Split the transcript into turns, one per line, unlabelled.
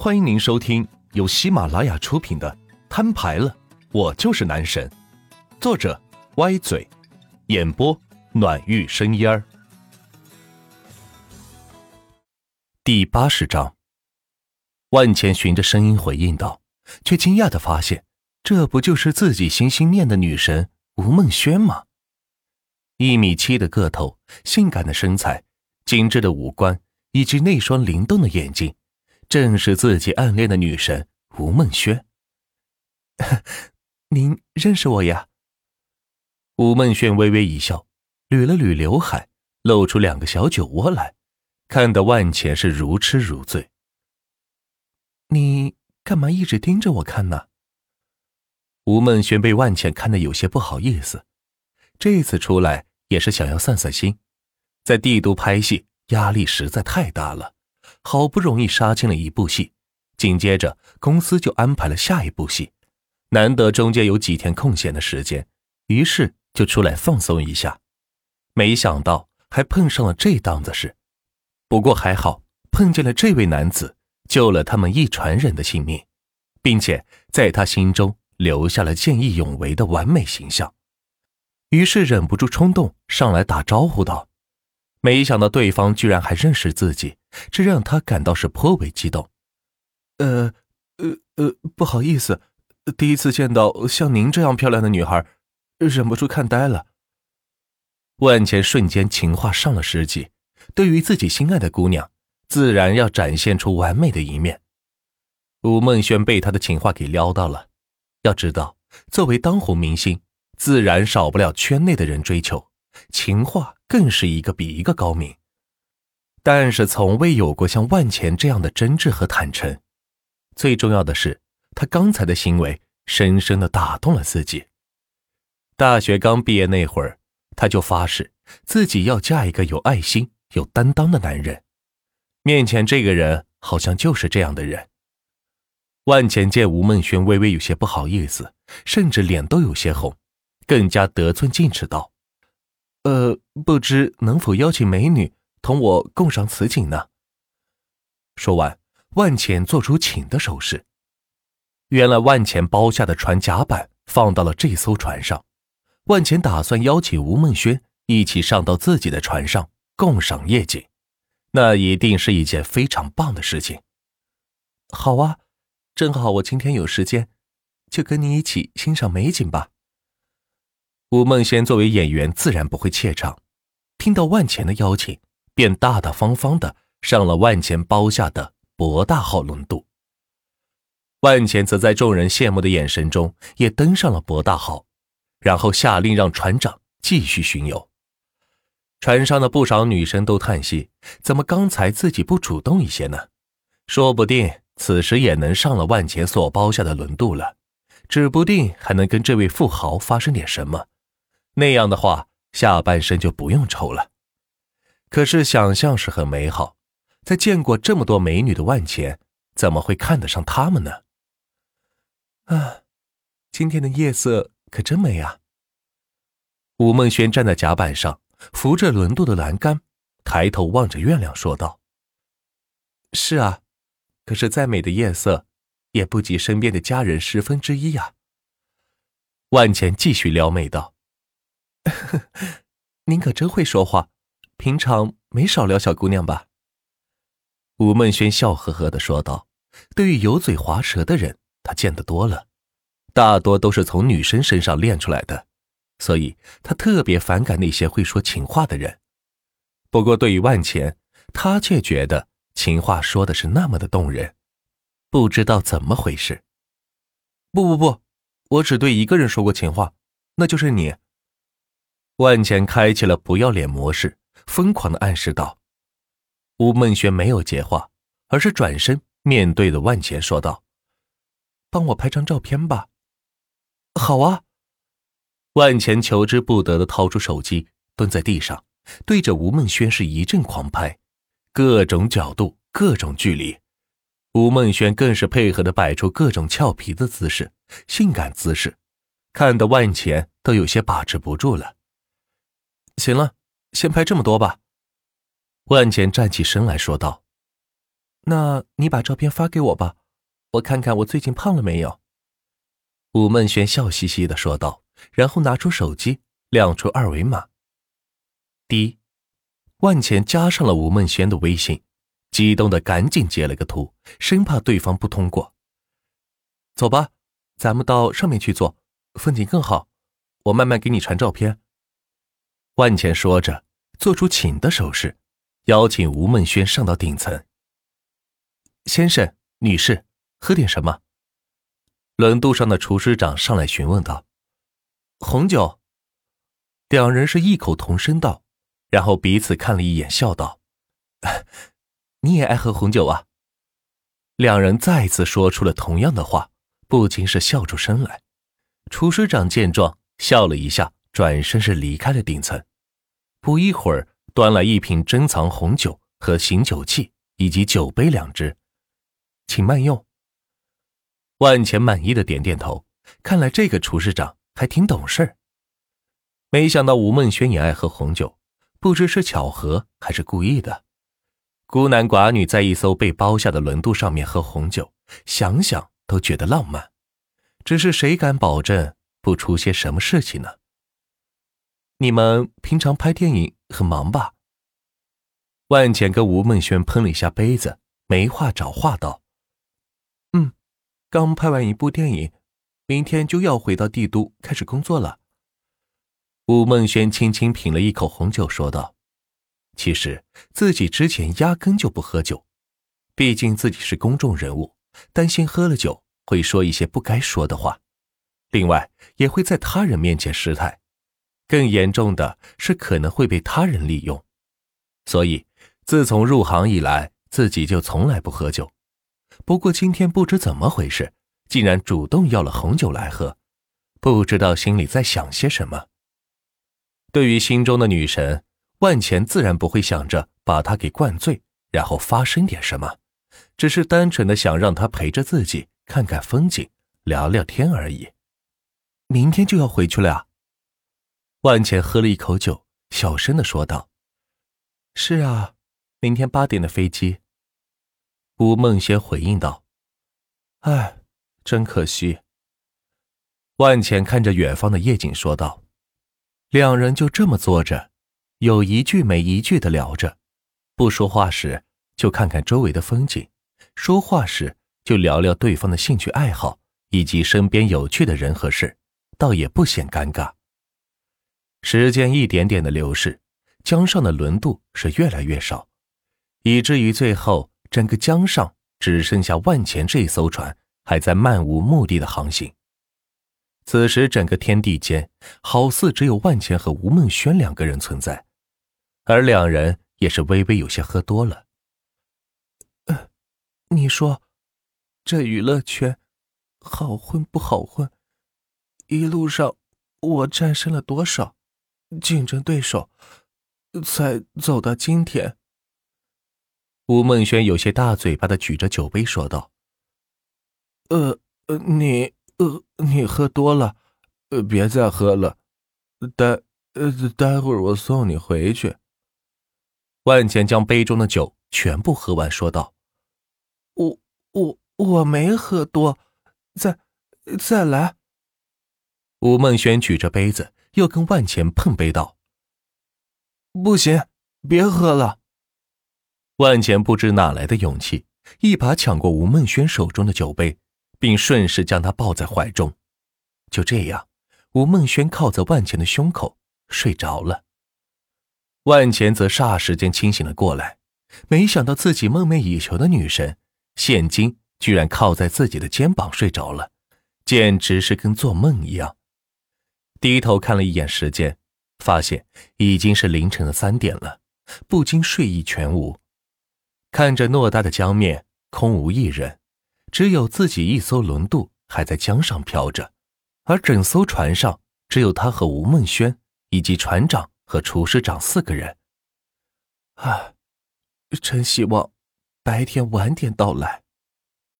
欢迎您收听由喜马拉雅出品的《摊牌了，我就是男神》，作者歪嘴，演播暖玉生烟儿。第八十章，万茜循着声音回应道，却惊讶的发现，这不就是自己心心念的女神吴梦轩吗？一米七的个头，性感的身材，精致的五官，以及那双灵动的眼睛。正是自己暗恋的女神吴梦轩。您认识我呀？吴梦轩微微一笑，捋了捋刘海，露出两个小酒窝来，看得万钱是如痴如醉。你干嘛一直盯着我看呢？吴梦轩被万茜看得有些不好意思，这次出来也是想要散散心，在帝都拍戏压力实在太大了。好不容易杀青了一部戏，紧接着公司就安排了下一部戏，难得中间有几天空闲的时间，于是就出来放松一下。没想到还碰上了这档子事，不过还好碰见了这位男子，救了他们一船人的性命，并且在他心中留下了见义勇为的完美形象，于是忍不住冲动上来打招呼道。没想到对方居然还认识自己，这让他感到是颇为激动。呃，呃，呃，不好意思，第一次见到像您这样漂亮的女孩，忍不住看呆了。万钱瞬间情话上了十级，对于自己心爱的姑娘，自然要展现出完美的一面。吴梦轩被他的情话给撩到了，要知道，作为当红明星，自然少不了圈内的人追求。情话更是一个比一个高明，但是从未有过像万钱这样的真挚和坦诚。最重要的是，他刚才的行为深深的打动了自己。大学刚毕业那会儿，他就发誓自己要嫁一个有爱心、有担当的男人。面前这个人好像就是这样的人。万钱见吴梦轩微微有些不好意思，甚至脸都有些红，更加得寸进尺道。呃，不知能否邀请美女同我共赏此景呢？说完，万钱做出请的手势。原来万钱包下的船甲板放到了这艘船上，万钱打算邀请吴梦轩一起上到自己的船上共赏夜景，那一定是一件非常棒的事情。好啊，正好我今天有时间，就跟你一起欣赏美景吧。吴梦仙作为演员，自然不会怯场。听到万钱的邀请，便大大方方的上了万钱包下的博大号轮渡。万钱则在众人羡慕的眼神中，也登上了博大号，然后下令让船长继续巡游。船上的不少女生都叹息：怎么刚才自己不主动一些呢？说不定此时也能上了万钱所包下的轮渡了，指不定还能跟这位富豪发生点什么。那样的话，下半身就不用愁了。可是想象是很美好，在见过这么多美女的万钱，怎么会看得上她们呢？啊，今天的夜色可真美啊！吴梦轩站在甲板上，扶着轮渡的栏杆，抬头望着月亮说道：“是啊，可是再美的夜色，也不及身边的家人十分之一呀。”万钱继续撩妹道。您可真会说话，平常没少撩小姑娘吧？吴梦轩笑呵呵的说道：“对于油嘴滑舌的人，他见得多了，大多都是从女生身上练出来的，所以他特别反感那些会说情话的人。不过对于万钱，他却觉得情话说的是那么的动人，不知道怎么回事。不不不，我只对一个人说过情话，那就是你。”万钱开启了不要脸模式，疯狂的暗示道：“吴梦轩没有接话，而是转身面对着万钱说道：‘帮我拍张照片吧。’好啊。”万钱求之不得的掏出手机，蹲在地上，对着吴梦轩是一阵狂拍，各种角度，各种距离。吴梦轩更是配合的摆出各种俏皮的姿势，性感姿势，看得万钱都有些把持不住了。行了，先拍这么多吧。万钱站起身来说道：“那你把照片发给我吧，我看看我最近胖了没有。”吴梦轩笑嘻嘻的说道，然后拿出手机，亮出二维码。滴，万钱加上了吴梦轩的微信，激动的赶紧截了个图，生怕对方不通过。走吧，咱们到上面去坐，风景更好。我慢慢给你传照片。万茜说着，做出请的手势，邀请吴梦轩上到顶层。先生、女士，喝点什么？轮渡上的厨师长上来询问道：“红酒。”两人是异口同声道，然后彼此看了一眼，笑道：“ 你也爱喝红酒啊？”两人再次说出了同样的话，不禁是笑出声来。厨师长见状。笑了一下，转身是离开了顶层。不一会儿，端来一瓶珍藏红酒和醒酒器，以及酒杯两只，请慢用。万钱满意的点点头，看来这个厨师长还挺懂事没想到吴梦轩也爱喝红酒，不知是巧合还是故意的。孤男寡女在一艘被包下的轮渡上面喝红酒，想想都觉得浪漫。只是谁敢保证？不出些什么事情呢？你们平常拍电影很忙吧？万简跟吴梦轩喷了一下杯子，没话找话道：“嗯，刚拍完一部电影，明天就要回到帝都开始工作了。”吴梦轩轻轻品了一口红酒，说道：“其实自己之前压根就不喝酒，毕竟自己是公众人物，担心喝了酒会说一些不该说的话。”另外，也会在他人面前失态，更严重的是可能会被他人利用。所以，自从入行以来，自己就从来不喝酒。不过今天不知怎么回事，竟然主动要了红酒来喝，不知道心里在想些什么。对于心中的女神，万钱自然不会想着把她给灌醉，然后发生点什么，只是单纯的想让她陪着自己看看风景，聊聊天而已。明天就要回去了呀。万茜喝了一口酒，小声的说道：“是啊，明天八点的飞机。”吴梦轩回应道：“哎，真可惜。”万茜看着远方的夜景说道：“两人就这么坐着，有一句没一句的聊着，不说话时就看看周围的风景，说话时就聊聊对方的兴趣爱好以及身边有趣的人和事。”倒也不显尴尬。时间一点点的流逝，江上的轮渡是越来越少，以至于最后整个江上只剩下万钱这艘船还在漫无目的的航行。此时，整个天地间好似只有万钱和吴梦轩两个人存在，而两人也是微微有些喝多了。你说，这娱乐圈好混不好混？一路上，我战胜了多少竞争对手，才走到今天？吴梦轩有些大嘴巴的举着酒杯说道：“呃，你呃你喝多了，呃别再喝了，待呃待会儿我送你回去。”万钱将杯中的酒全部喝完，说道：“我我我没喝多，再再来。”吴梦轩举着杯子，又跟万钱碰杯道：“不行，别喝了。”万钱不知哪来的勇气，一把抢过吴梦轩手中的酒杯，并顺势将他抱在怀中。就这样，吴梦轩靠在万钱的胸口睡着了。万钱则霎时间清醒了过来，没想到自己梦寐以求的女神，现今居然靠在自己的肩膀睡着了，简直是跟做梦一样。低头看了一眼时间，发现已经是凌晨的三点了，不禁睡意全无。看着偌大的江面，空无一人，只有自己一艘轮渡还在江上飘着，而整艘船上只有他和吴梦轩以及船长和厨师长四个人。唉，真希望白天晚点到来。